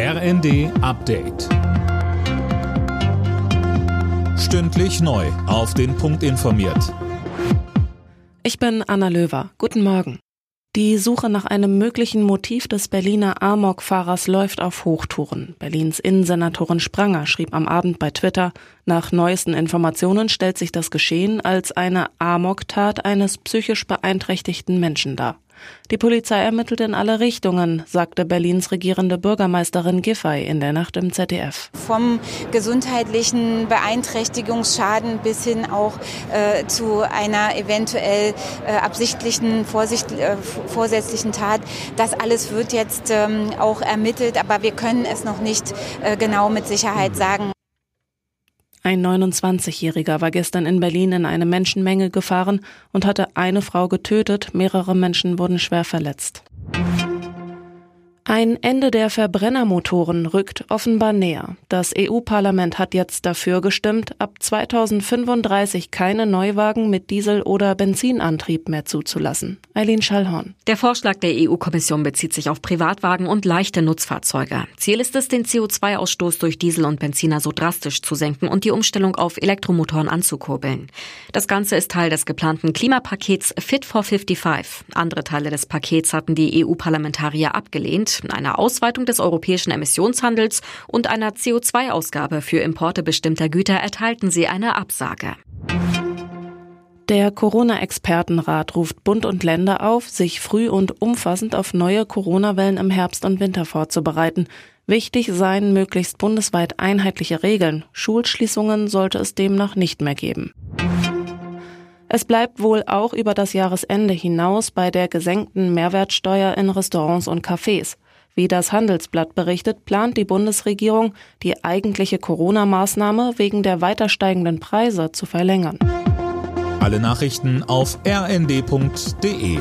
RND Update. Stündlich neu. Auf den Punkt informiert. Ich bin Anna Löwer. Guten Morgen. Die Suche nach einem möglichen Motiv des Berliner Amok-Fahrers läuft auf Hochtouren. Berlins Innensenatorin Spranger schrieb am Abend bei Twitter, nach neuesten Informationen stellt sich das Geschehen als eine Amok-Tat eines psychisch beeinträchtigten Menschen dar. Die Polizei ermittelt in alle Richtungen, sagte Berlins regierende Bürgermeisterin Giffey in der Nacht im ZDF. Vom gesundheitlichen Beeinträchtigungsschaden bis hin auch äh, zu einer eventuell äh, absichtlichen, vorsicht, äh, vorsätzlichen Tat. Das alles wird jetzt ähm, auch ermittelt, aber wir können es noch nicht äh, genau mit Sicherheit sagen. Ein 29-Jähriger war gestern in Berlin in eine Menschenmenge gefahren und hatte eine Frau getötet, mehrere Menschen wurden schwer verletzt. Ein Ende der Verbrennermotoren rückt offenbar näher. Das EU-Parlament hat jetzt dafür gestimmt, ab 2035 keine Neuwagen mit Diesel- oder Benzinantrieb mehr zuzulassen. Eileen Schallhorn. Der Vorschlag der EU-Kommission bezieht sich auf Privatwagen und leichte Nutzfahrzeuge. Ziel ist es, den CO2-Ausstoß durch Diesel und Benziner so drastisch zu senken und die Umstellung auf Elektromotoren anzukurbeln. Das Ganze ist Teil des geplanten Klimapakets Fit for 55. Andere Teile des Pakets hatten die EU-Parlamentarier abgelehnt einer Ausweitung des europäischen Emissionshandels und einer CO2-Ausgabe für Importe bestimmter Güter erteilten sie eine Absage. Der Corona-Expertenrat ruft Bund und Länder auf, sich früh und umfassend auf neue Corona-Wellen im Herbst und Winter vorzubereiten. Wichtig seien möglichst bundesweit einheitliche Regeln. Schulschließungen sollte es demnach nicht mehr geben. Es bleibt wohl auch über das Jahresende hinaus bei der gesenkten Mehrwertsteuer in Restaurants und Cafés. Wie das Handelsblatt berichtet, plant die Bundesregierung, die eigentliche Corona-Maßnahme wegen der weiter steigenden Preise zu verlängern. Alle Nachrichten auf rnd.de